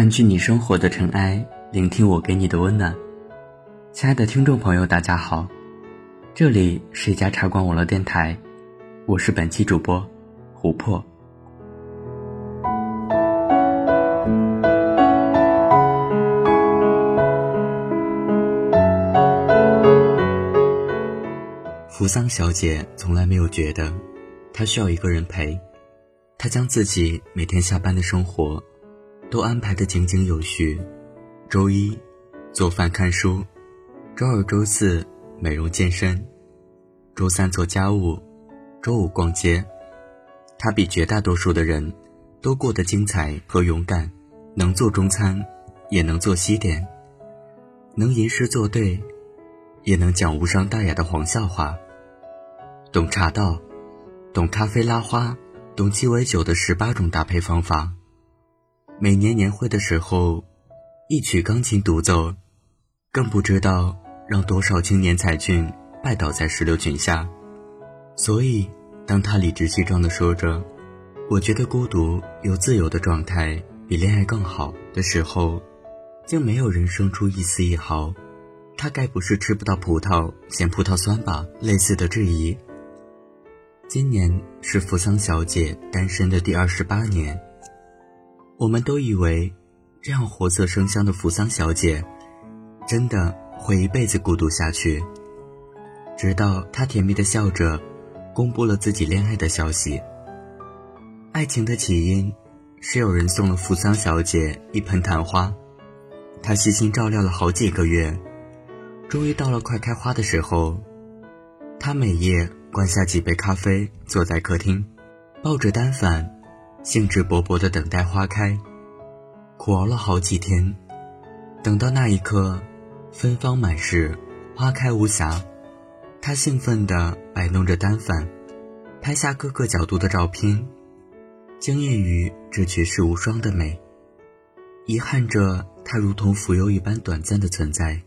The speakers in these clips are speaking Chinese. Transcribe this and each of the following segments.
淡去你生活的尘埃，聆听我给你的温暖。亲爱的听众朋友，大家好，这里是一家茶馆网络电台，我是本期主播琥珀。扶桑小姐从来没有觉得她需要一个人陪，她将自己每天下班的生活。都安排的井井有序。周一做饭看书，周二周四美容健身，周三做家务，周五逛街。他比绝大多数的人都过得精彩和勇敢，能做中餐，也能做西点，能吟诗作对，也能讲无伤大雅的黄笑话。懂茶道，懂咖啡拉花，懂鸡尾酒的十八种搭配方法。每年年会的时候，一曲钢琴独奏，更不知道让多少青年才俊拜倒在石榴裙下。所以，当他理直气壮地说着“我觉得孤独又自由的状态比恋爱更好”的时候，竟没有人生出一丝一毫“他该不是吃不到葡萄嫌葡萄酸吧”类似的质疑。今年是扶桑小姐单身的第二十八年。我们都以为，这样活色生香的扶桑小姐，真的会一辈子孤独下去。直到她甜蜜的笑着，公布了自己恋爱的消息。爱情的起因，是有人送了扶桑小姐一盆昙花，她细心照料了好几个月，终于到了快开花的时候。她每夜灌下几杯咖啡，坐在客厅，抱着单反。兴致勃勃地等待花开，苦熬了好几天，等到那一刻，芬芳满室，花开无瑕，他兴奋地摆弄着单反，拍下各个角度的照片，惊艳于这绝世无双的美，遗憾着它如同浮游一般短暂的存在。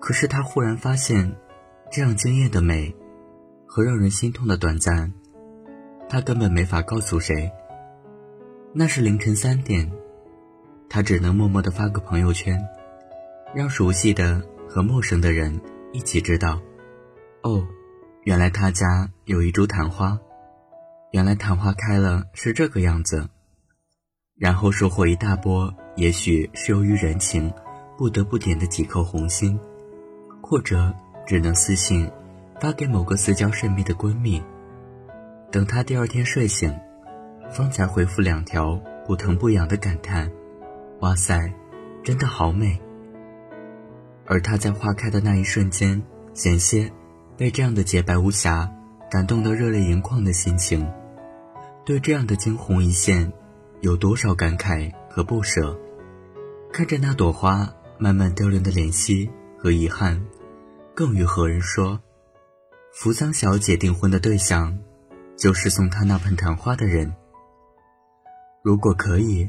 可是他忽然发现，这样惊艳的美，和让人心痛的短暂。他根本没法告诉谁。那是凌晨三点，他只能默默地发个朋友圈，让熟悉的和陌生的人一起知道。哦，原来他家有一株昙花，原来昙花开了是这个样子。然后收获一大波，也许是由于人情，不得不点的几颗红心，或者只能私信发给某个私交甚密的闺蜜。等他第二天睡醒，方才回复两条不疼不痒的感叹：“哇塞，真的好美。”而他在花开的那一瞬间，险些被这样的洁白无瑕感动得热泪盈眶的心情，对这样的惊鸿一现，有多少感慨和不舍？看着那朵花慢慢凋零的怜惜和遗憾，更与何人说？扶桑小姐订婚的对象。就是送他那盆昙花的人。如果可以，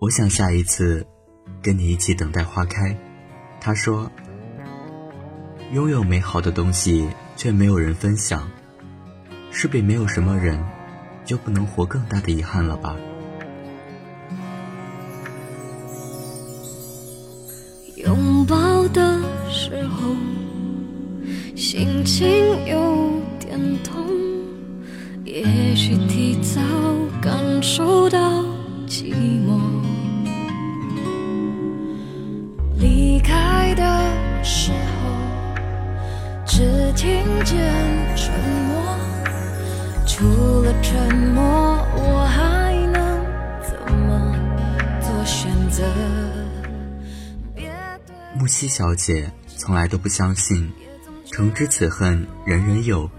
我想下一次跟你一起等待花开。他说：“拥有美好的东西却没有人分享，是比没有什么人就不能活更大的遗憾了吧？”拥抱的时候，心情有点痛。西小姐从来都不相信“诚知此恨人人有，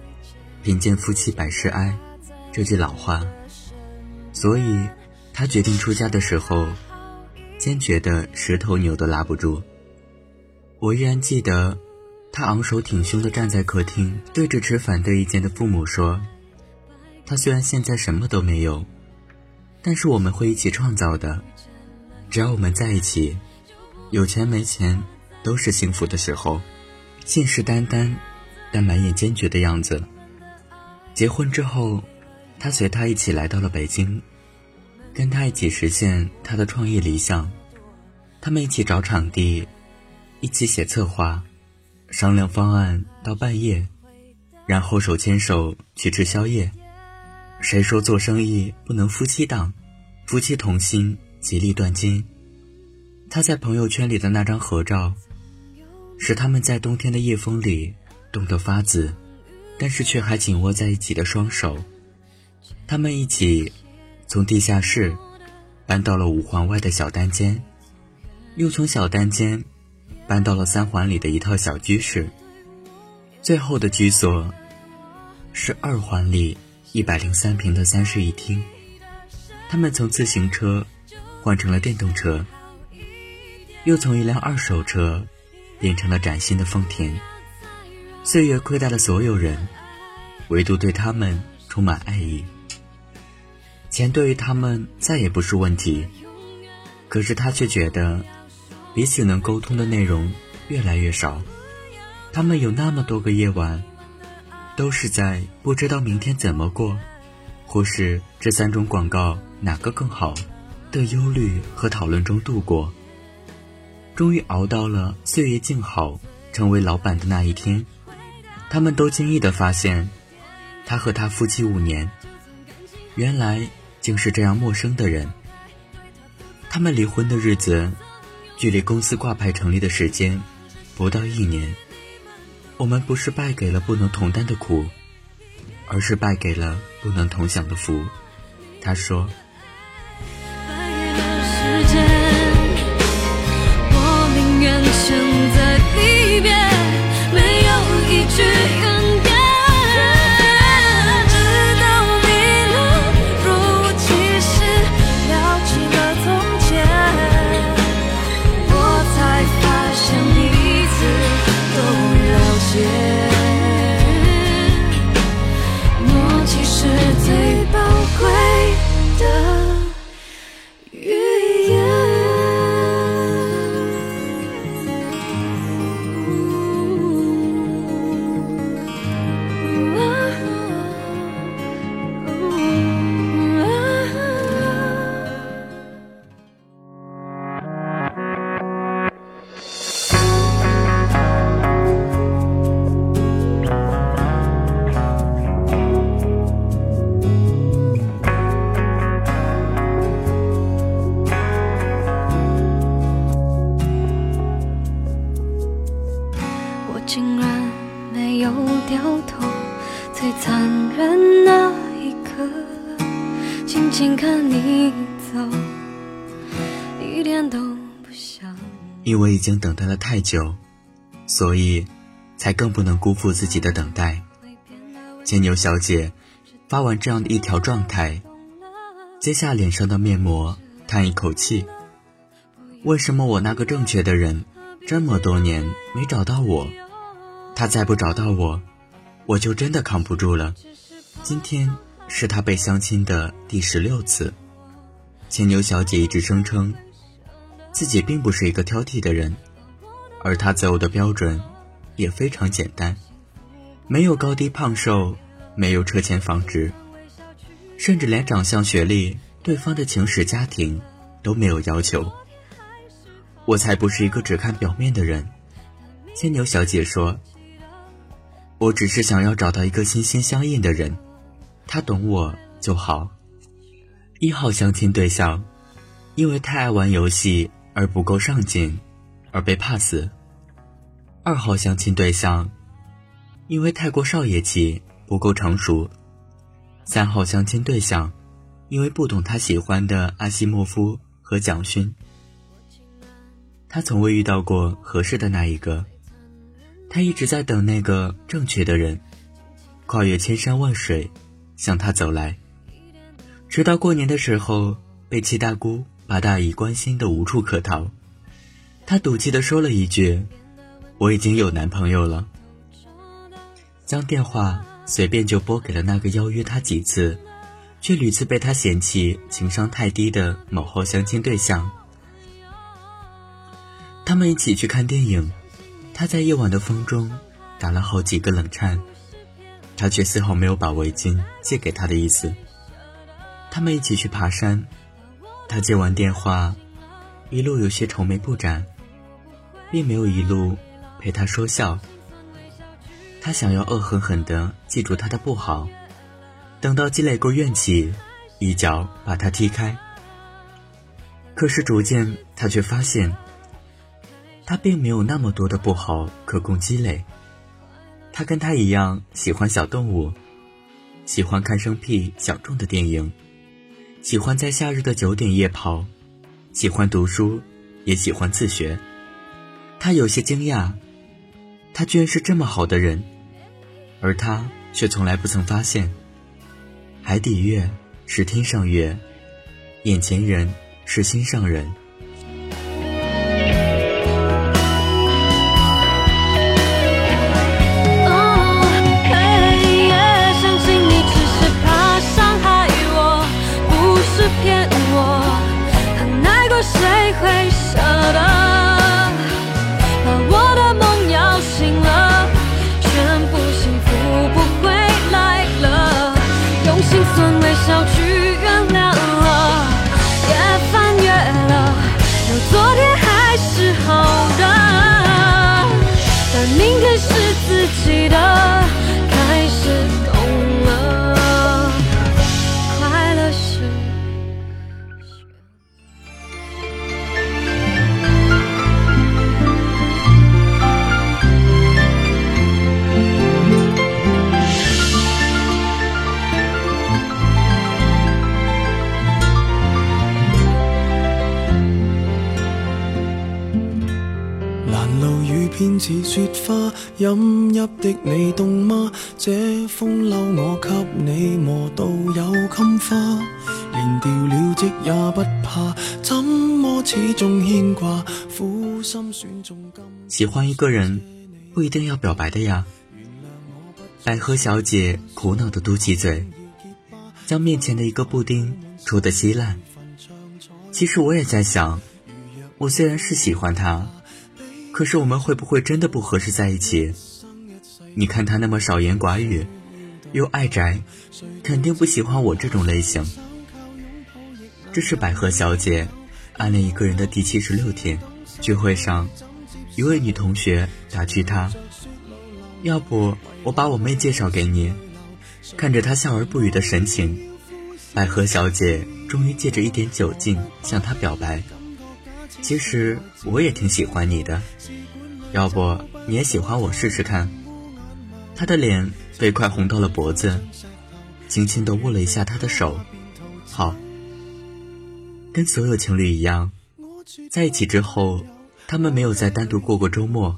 贫贱夫妻百事哀”。这句老话，所以她决定出家的时候，坚决的十头牛都拉不住。我依然记得，他昂首挺胸的站在客厅，对着持反对意见的父母说：“他虽然现在什么都没有，但是我们会一起创造的。只要我们在一起，有钱没钱都是幸福的时候。”信誓旦旦，但满眼坚决的样子。结婚之后。他随他一起来到了北京，跟他一起实现他的创业理想。他们一起找场地，一起写策划，商量方案到半夜，然后手牵手去吃宵夜。谁说做生意不能夫妻档？夫妻同心，其利断金。他在朋友圈里的那张合照，使他们在冬天的夜风里冻得发紫，但是却还紧握在一起的双手。他们一起从地下室搬到了五环外的小单间，又从小单间搬到了三环里的一套小居室，最后的居所是二环里一百零三平的三室一厅。他们从自行车换成了电动车。又从一辆二手车变成了崭新的丰田。岁月亏待了所有人，唯独对他们充满爱意。钱对于他们再也不是问题，可是他却觉得彼此能沟通的内容越来越少。他们有那么多个夜晚，都是在不知道明天怎么过，或是这三种广告哪个更好的忧虑和讨论中度过。终于熬到了岁月静好，成为老板的那一天，他们都惊异地发现，他和他夫妻五年，原来竟是这样陌生的人。他们离婚的日子，距离公司挂牌成立的时间不到一年。我们不是败给了不能同担的苦，而是败给了不能同享的福。他说。因为已经等待了太久，所以才更不能辜负自己的等待。牵牛小姐发完这样的一条状态，揭下脸上的面膜，叹一口气：“为什么我那个正确的人这么多年没找到我？他再不找到我，我就真的扛不住了。今天是他被相亲的第十六次。”牵牛小姐一直声称。自己并不是一个挑剔的人，而他择偶的标准也非常简单，没有高低胖瘦，没有车前房值，甚至连长相、学历、对方的情史、家庭都没有要求。我才不是一个只看表面的人，牵牛小姐说：“我只是想要找到一个心心相印的人，他懂我就好。”一号相亲对象，因为太爱玩游戏。而不够上进，而被 pass。二号相亲对象，因为太过少爷气，不够成熟。三号相亲对象，因为不懂他喜欢的阿西莫夫和蒋勋。他从未遇到过合适的那一个，他一直在等那个正确的人，跨越千山万水，向他走来。直到过年的时候，被七大姑。把大姨关心的无处可逃，她赌气的说了一句：“我已经有男朋友了。”将电话随便就拨给了那个邀约他几次，却屡次被他嫌弃情商太低的某号相亲对象。他们一起去看电影，他在夜晚的风中打了好几个冷颤，他却丝毫没有把围巾借给他的意思。他们一起去爬山。他接完电话，一路有些愁眉不展，并没有一路陪他说笑。他想要恶狠狠地记住他的不好，等到积累够怨气，一脚把他踢开。可是逐渐，他却发现，他并没有那么多的不好可供积累。他跟他一样喜欢小动物，喜欢看生僻小众的电影，喜欢在夏日的九点夜跑，喜欢读书，也喜欢自学。他有些惊讶，他居然是这么好的人。而他却从来不曾发现，海底月是天上月，眼前人是心上人。似雪花，饮入的你冻吗？这风褸我给你磨到有襟花，连掉了职也不怕，怎么始终牵挂？苦心选中今。喜欢一个人，不一定要表白的呀。百合小姐苦恼的嘟起嘴，将面前的一个布丁戳得稀烂。其实我也在想，我虽然是喜欢他。可是我们会不会真的不合适在一起？你看他那么少言寡语，又爱宅，肯定不喜欢我这种类型。这是百合小姐暗恋一个人的第七十六天。聚会上，一位女同学打趣她：“要不我把我妹介绍给你？”看着她笑而不语的神情，百合小姐终于借着一点酒劲向他表白。其实我也挺喜欢你的，要不你也喜欢我试试看？他的脸被快红到了脖子，轻轻地握了一下他的手。好，跟所有情侣一样，在一起之后，他们没有再单独过过周末。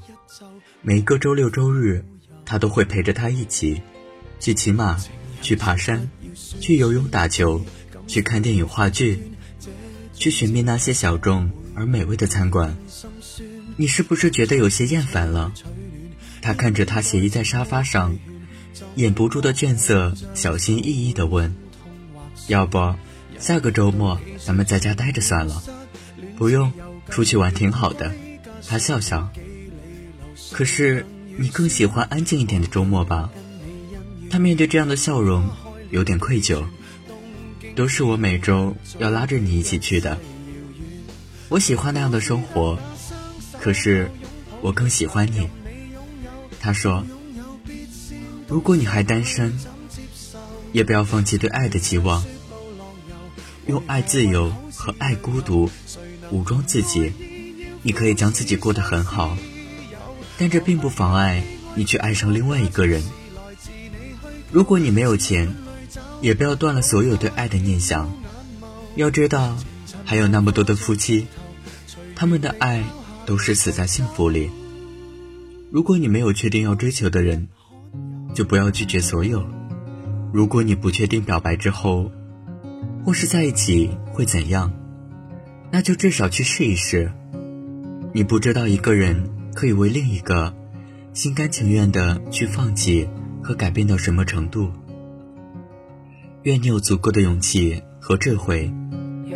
每个周六周日，他都会陪着他一起去骑马、去爬山、去游泳、打球、去看电影、话剧、去寻觅那些小众。而美味的餐馆，你是不是觉得有些厌烦了？他看着他斜倚在沙发上，掩不住的倦色，小心翼翼地问：“要不下个周末咱们在家待着算了？不用，出去玩挺好的。”他笑笑。可是你更喜欢安静一点的周末吧？他面对这样的笑容，有点愧疚。都是我每周要拉着你一起去的。我喜欢那样的生活，可是我更喜欢你。他说：“如果你还单身，也不要放弃对爱的期望，用爱自由和爱孤独武装自己。你可以将自己过得很好，但这并不妨碍你去爱上另外一个人。如果你没有钱，也不要断了所有对爱的念想。要知道。”还有那么多的夫妻，他们的爱都是死在幸福里。如果你没有确定要追求的人，就不要拒绝所有。如果你不确定表白之后，或是在一起会怎样，那就至少去试一试。你不知道一个人可以为另一个心甘情愿的去放弃和改变到什么程度。愿你有足够的勇气和智慧。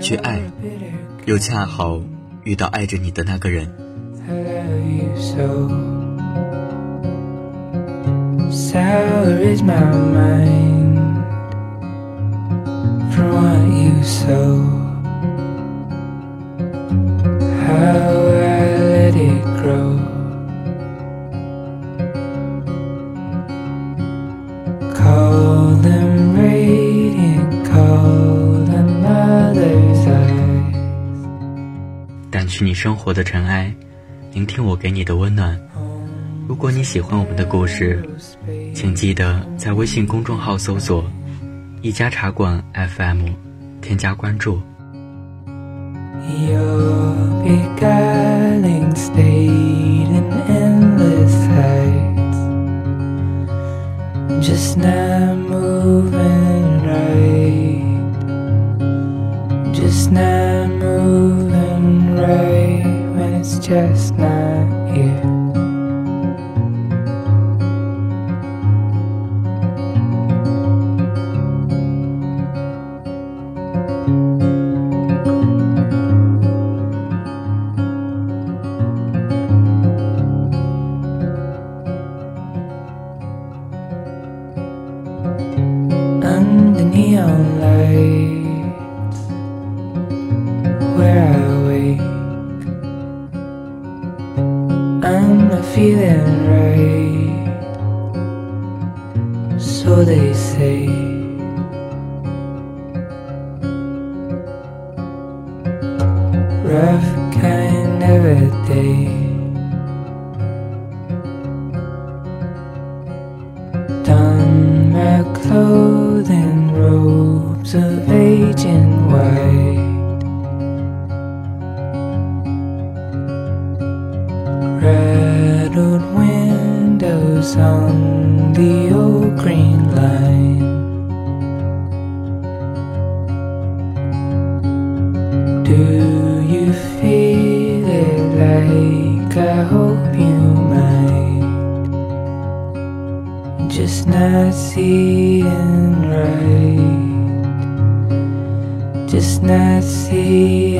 去爱，又恰好遇到爱着你的那个人。grow. 你生活的尘埃，聆听我给你的温暖。如果你喜欢我们的故事，请记得在微信公众号搜索“一家茶馆 ”FM，添加关注。Right when it's just not you. under neon lights feeling right, so they say. Rattled windows on the old green line. Do you feel it like I hope you might? just not seeing right. Just not seeing